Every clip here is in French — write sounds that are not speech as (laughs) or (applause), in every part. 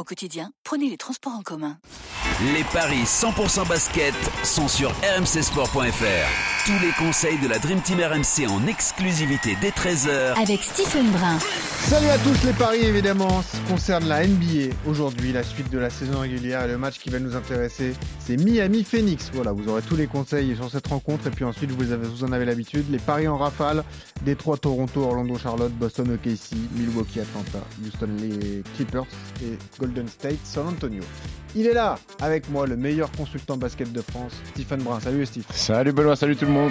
Au quotidien, prenez les transports en commun. Les paris 100% basket sont sur rmcsport.fr. Tous les conseils de la Dream Team RMC en exclusivité dès 13h Avec Stephen Brun. Salut à tous les paris évidemment concerne la NBA aujourd'hui la suite de la saison régulière et le match qui va nous intéresser c'est Miami Phoenix. Voilà vous aurez tous les conseils sur cette rencontre. Et puis ensuite vous, avez, vous en avez l'habitude les paris en rafale. Détroit Toronto Orlando Charlotte Boston OKC Milwaukee Atlanta Houston les Clippers et Golden State San Antonio il est là avec moi le meilleur consultant basket de France Stephen Brun salut Steve Salut Benoît salut tout le monde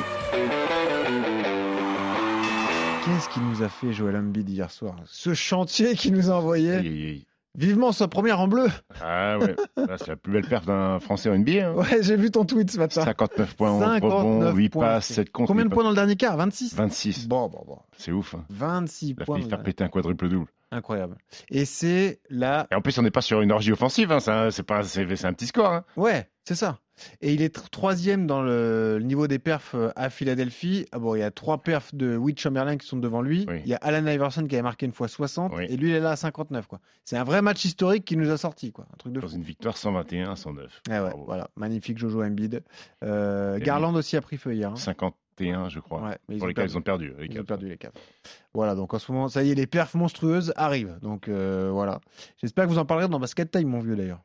Qu'est-ce qui nous a fait Joël Embiid hier soir? Ce chantier qui nous a envoyé? Aïe, aïe, aïe. Vivement sa première en bleu. Ah ouais, c'est la plus belle perte d'un Français en NBA. hein. Ouais, j'ai vu ton tweet ce matin. 59 points, 11 59 rebonds, 8 points. passes, 7 contre. Combien de points dans le dernier quart? 26 passes. 26. Bon, bon, bon. C'est ouf. Hein. 26 Il a points. failli faire péter un quadruple double. Incroyable. Et c'est là. Et en plus, on n'est pas sur une orgie offensive. Hein. C'est pas, c'est, un petit score. Hein. Ouais, c'est ça. Et il est tr- troisième dans le, le niveau des perfs euh, à Philadelphie. Ah bon, il y a trois perfs de Witt Chamberlain qui sont devant lui. Oui. Il y a Alan Iverson qui a marqué une fois 60 Oui. et lui il est là à 59 quoi. C'est un vrai match historique qui nous a sorti quoi. Un truc de Dans fou. une victoire 121 à 109. Ah ouais, voilà, magnifique Jojo Embiid. Euh, Garland aussi a pris feu hier. hein. 51, je crois. Ouais, mais pour perdu. ils ont perdu. les Ils ont perdu les Cavs. Voilà, donc en ce moment, ça y est, les perfs monstrueuses arrivent. Donc euh, voilà. J'espère que vous en parlerez dans Basket Time, mon vieux d'ailleurs.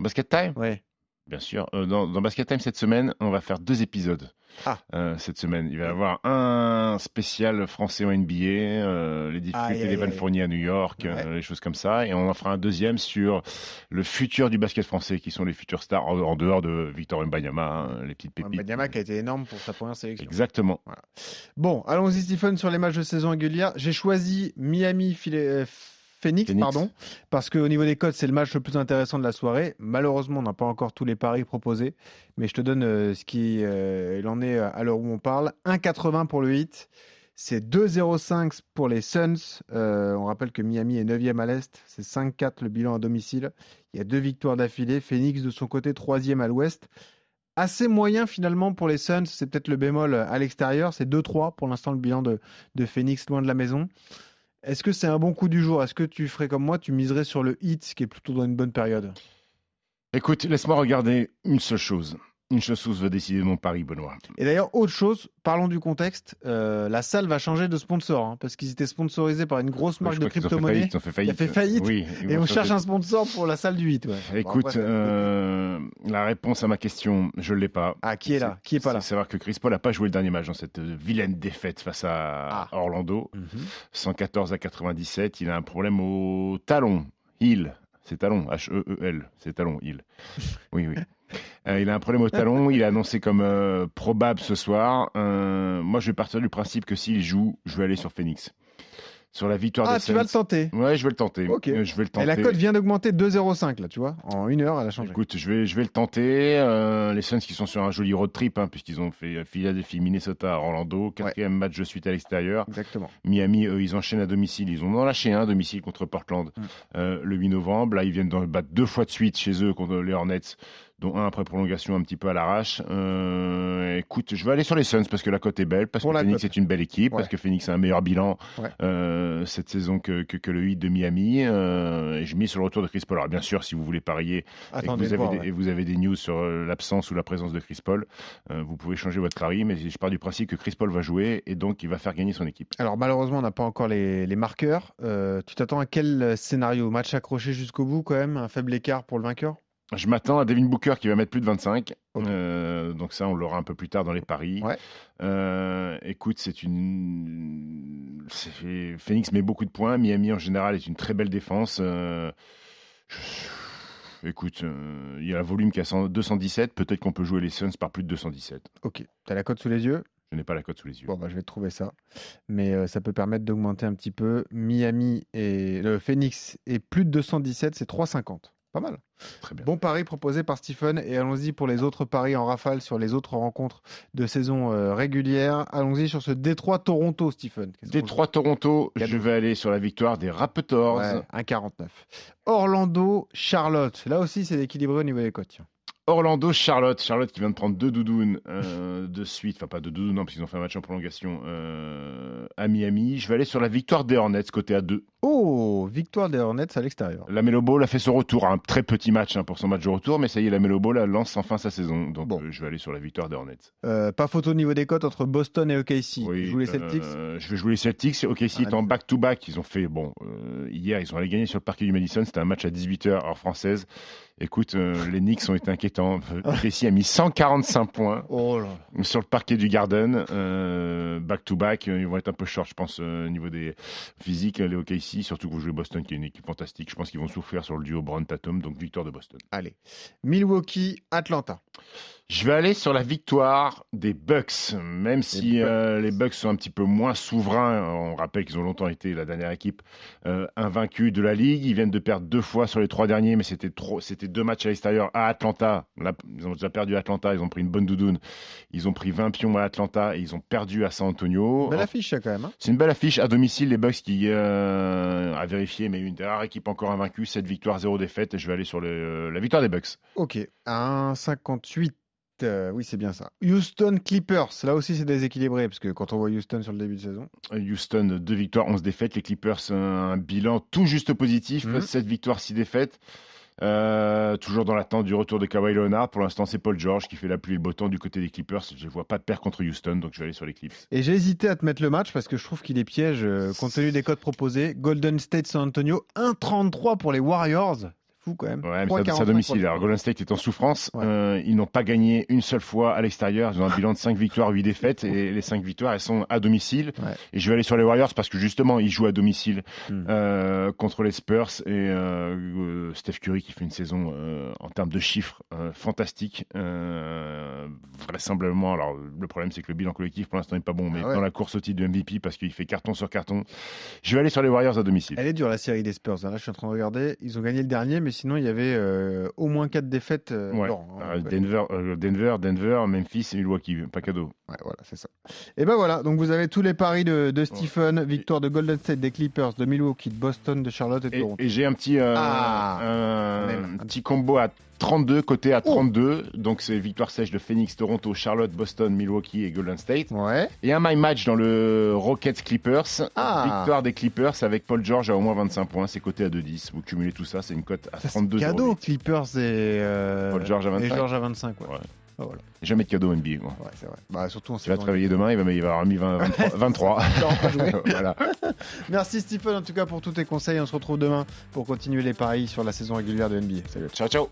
Basket Time? Ouais. Bien sûr. Euh, dans, dans Basket Time cette semaine, on va faire deux épisodes. Ah. Euh, cette semaine, il va y avoir un spécial français en NBA, euh, les difficultés d'Evan aïe. Fournier à New York, euh, les choses comme ça. Et on en fera un deuxième sur le futur du basket français, qui sont les futurs stars, en, en dehors de Victor Mbanyama, hein, les petites pépites. Banyama qui a été énorme pour sa première sélection. Exactement. Bon, allons-y, Stephen, sur les matchs de saison régulière. J'ai choisi Miami Philé- Phoenix, Phoenix. pardon, parce qu'au niveau des codes, c'est le match le plus intéressant de la soirée. Malheureusement, on n'a pas encore tous les paris proposés, mais je te donne euh, ce qui euh, il en est à l'heure où on parle. 1,80 pour le hit. C'est 2,05 pour les Suns. Euh, on rappelle que Miami est 9e à l'Est. C'est 5-4 le bilan à domicile. Il y a deux victoires d'affilée. Phoenix, de son côté, 3e à l'Ouest. Assez moyen finalement pour les Suns. C'est peut-être le bémol à l'extérieur. C'est 2-3 pour l'instant le bilan de, de Phoenix loin de la maison. Est-ce que c'est un bon coup du jour? Est-ce que tu ferais comme moi Tu miserais sur le hit qui est plutôt dans une bonne période? Écoute, laisse-moi regarder une seule chose. Une chose de mon pari, Benoît. Et d'ailleurs, autre chose, parlons du contexte. euh, la salle va changer de sponsor hein, parce qu'ils étaient sponsorisés par une grosse marque de crypto-monnaie. faillite, Ils ont fait faillite. Oui. Et on cherche un sponsor pour la salle du 8. Ouais. Écoute, euh, la réponse à ma question, je ne l'ai pas. Ah, qui est là Qui est pas là C'est savoir que Chris Paul n'a pas joué le dernier match dans cette euh, vilaine défaite face à Ah. Orlando. Mhm. 114 à 97. Il a un problème au talon. Heel. C'est talon. H-E-E-L. C'est talon. Heel. Oui, oui. (laughs) Euh, il a un problème au talon. Il est annoncé comme euh, probable ce soir. Euh, moi, je vais partir du principe que s'il joue, je vais aller sur Phoenix. Sur la victoire Ah, des tu vas le tenter. Ouais, je vais le tenter. Ok. Je vais le Et la cote vient d'augmenter 2,05 là, tu vois. En une heure, elle a changé. Écoute, je vais, je vais le tenter. Euh, les Suns qui sont sur un joli road trip, hein, puisqu'ils ont fait Philadelphie, Minnesota, Orlando. Quatrième match de suite à l'extérieur. Exactement. Miami, eux, ils enchaînent à domicile. Ils ont en lâché un à domicile contre Portland Mm. le 8 novembre. Là, ils viennent battre deux fois de suite chez eux contre les Hornets, dont un après prolongation un petit peu à l'arrache. Euh, écoute, je vais aller sur les Suns parce que la cote est belle, parce Pour que Phoenix cote. est une belle équipe, Ouais. parce que Phoenix a un meilleur bilan Ouais. euh, cette saison que, que, que le 8 de Miami. Euh, et je mise sur le retour de Chris Paul. Alors, bien sûr, si vous voulez parier et que vous, avez voir, des, ouais. et vous avez des news sur l'absence ou la présence de Chris Paul, vous pouvez changer votre pari, mais je pars du principe que Chris Paul va jouer et donc il va faire gagner son équipe. Alors malheureusement, on n'a pas encore les, les marqueurs. Tu t'attends à quel scénario? Match accroché jusqu'au bout quand même? Un faible écart pour le vainqueur? Je m'attends à Devin Booker qui va mettre plus de 25. Ok. Euh, donc ça, on l'aura un peu plus tard dans les paris. Ouais. Euh, écoute, c'est une... Phoenix met beaucoup de points. Miami, en général, est une très belle défense. Euh, Écoute, il y a un volume qui est à 100 217. Peut-être qu'on peut jouer les Suns par plus de 217. Ok. Tu as la cote sous les yeux? Je n'ai pas la cote sous les yeux. Bon, bah, je vais trouver ça. Mais euh, ça peut permettre d'augmenter un petit peu. Miami et le Phoenix est plus de 217, c'est 3,50. Pas mal. Très bien. Bon pari proposé par Stephen et allons-y pour les autres paris en rafale sur les autres rencontres de saison euh, régulière. Allons-y sur ce Détroit-Toronto, Stephen. Détroit-Toronto, je vais aller sur la victoire des Raptors. Ouais, 1,49. Orlando-Charlotte. Là aussi, c'est équilibré au niveau des cotes. tiens. Orlando-Charlotte. Charlotte qui vient de prendre deux doudounes euh, de suite. Enfin, pas deux doudounes, non, parce qu'ils ont fait un match en prolongation euh, à Miami. Je vais aller sur la victoire des Hornets, côté à 2. Oh, victoire des Hornets à l'extérieur. La Melo Ball a fait son retour, un très petit match hein, pour son match de retour, mais ça y est, la Melo Ball lance enfin sa saison. Donc Bon. euh, je vais aller sur la victoire des Hornets. Euh, pas photo au niveau des cotes entre Boston et OKC. Oui, Je joue les Celtics? euh, je vais jouer les Celtics. Ok, si Ah, en back-to-back, ils ont fait. Bon, hier, ils ont allé gagner sur le parquet du Madison. C'était un match à 18h, heure française. Écoute, (laughs) les Knicks ont été inquiétants. OKC a mis 145 points Oh là sur le parquet du Garden. Back-to-back, ils vont être un peu short, je pense, au niveau des physiques, les OKC. Surtout que vous jouez Boston, qui est une équipe fantastique. Je pense qu'ils vont souffrir sur le duo Brown-Tatum. Donc, victoire de Boston. Allez. Milwaukee, Atlanta. Je vais aller sur la victoire des Bucks, même si Bucks. euh, les Bucks sont un petit peu moins souverains. On rappelle qu'ils ont longtemps été la dernière équipe euh, invaincue de la ligue. Ils viennent de perdre deux fois sur les trois derniers, mais c'était trop. C'était deux matchs à l'extérieur à Atlanta. Là, ils ont déjà perdu à Atlanta. Ils ont pris une bonne doudoune. Ils ont pris 20 pions à Atlanta et ils ont perdu à San Antonio. Belle affiche, ça, quand même. hein. C'est une belle affiche à domicile, les Bucks qui euh, a vérifié, mais une des rares équipes encore invaincue, 7 victoires, 0 défaites. Et je vais aller sur le- la victoire des Bucks. Ok. 1,58. euh, oui, c'est bien ça. Houston Clippers. Là aussi, c'est déséquilibré, parce que quand on voit Houston sur le début de saison. Houston, deux victoires, 11 défaites. Les Clippers, un bilan tout juste positif, Mhm. 7 victoires, 6 défaites. Euh, toujours dans l'attente du retour de Kawhi Leonard. Pour l'instant, c'est Paul George qui fait la pluie et le beau temps du côté des Clippers. Je ne vois pas de paire contre Houston, donc je vais aller sur les Clips. Et j'ai hésité à te mettre le match parce que je trouve qu'il est piège euh, compte tenu des codes proposés. Golden State San Antonio, 1,33 pour les Warriors. Fou quand même. Ouais, mais ça- c'est 3,45 à domicile. Alors, Golden State est en souffrance. Ouais. Euh, ils n'ont pas gagné une seule fois à l'extérieur. Ils ont un bilan de 5 victoires, 8 défaites. Et les 5 victoires, elles sont à domicile. Ouais. Et je vais aller sur les Warriors parce que justement, ils jouent à domicile Hmm. euh, contre les Spurs. Et euh, Steph Curry qui fait une saison en termes de chiffres fantastique. Vraisemblablement. Alors, le problème, c'est que le bilan collectif pour l'instant n'est pas bon. Mais Ah ouais. dans la course au titre de MVP parce qu'il fait carton sur carton. Je vais aller sur les Warriors à domicile. Elle est dure la série des Spurs. Là, je suis en train de regarder. Ils ont gagné le dernier, mais sinon, il y avait euh, au moins 4 défaites. euh, Ouais. Laurent, hein. Euh, Denver, euh, Denver, Denver, Memphis et Milwaukee. Pas cadeau. Ouais, voilà, c'est ça. Et ben voilà, donc vous avez tous les paris de, de Stephen, victoire de Golden State, des Clippers, de Milwaukee, de Boston, de Charlotte et de Toronto. et j'ai un petit, Ah, un, petit combo à 32, côté à Oh. 32. Donc c'est victoire sèche de Phoenix, Toronto, Charlotte, Boston, Milwaukee et Golden State. Ouais. Et un my match dans le Rockets Clippers. Ah. Victoire des Clippers avec Paul George à au moins 25 points. C'est coté à 2,10. Vous cumulez tout ça, c'est une cote à 32 cadeau, Clippers et, euh, Paul George à et 25. George à 25. Ouais. Ouais. Ah, voilà. Jamais de cadeau NBA. moi. Ouais, c'est vrai. Bah, surtout en Tu vas te réveiller demain, il va, il va avoir mis 20, 23. 23. Non, pas joué. voilà. (laughs) Merci Stephen en tout cas pour tous tes conseils. On se retrouve demain pour continuer les paris sur la saison régulière de NBA. Salut. Ciao, ciao.